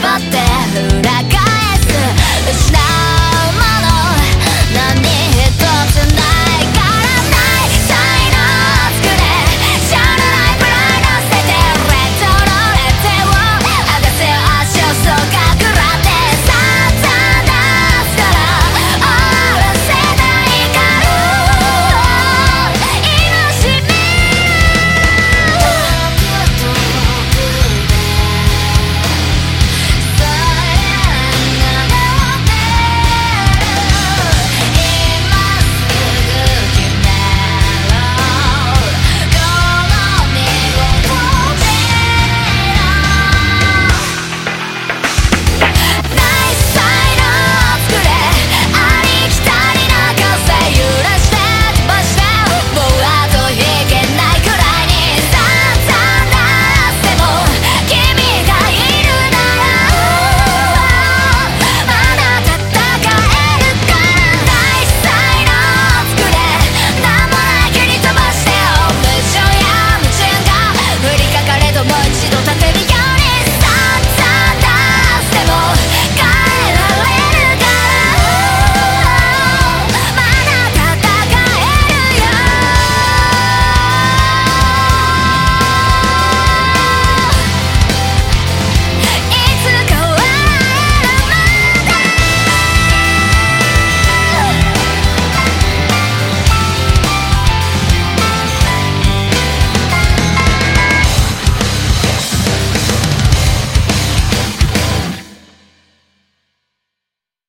味って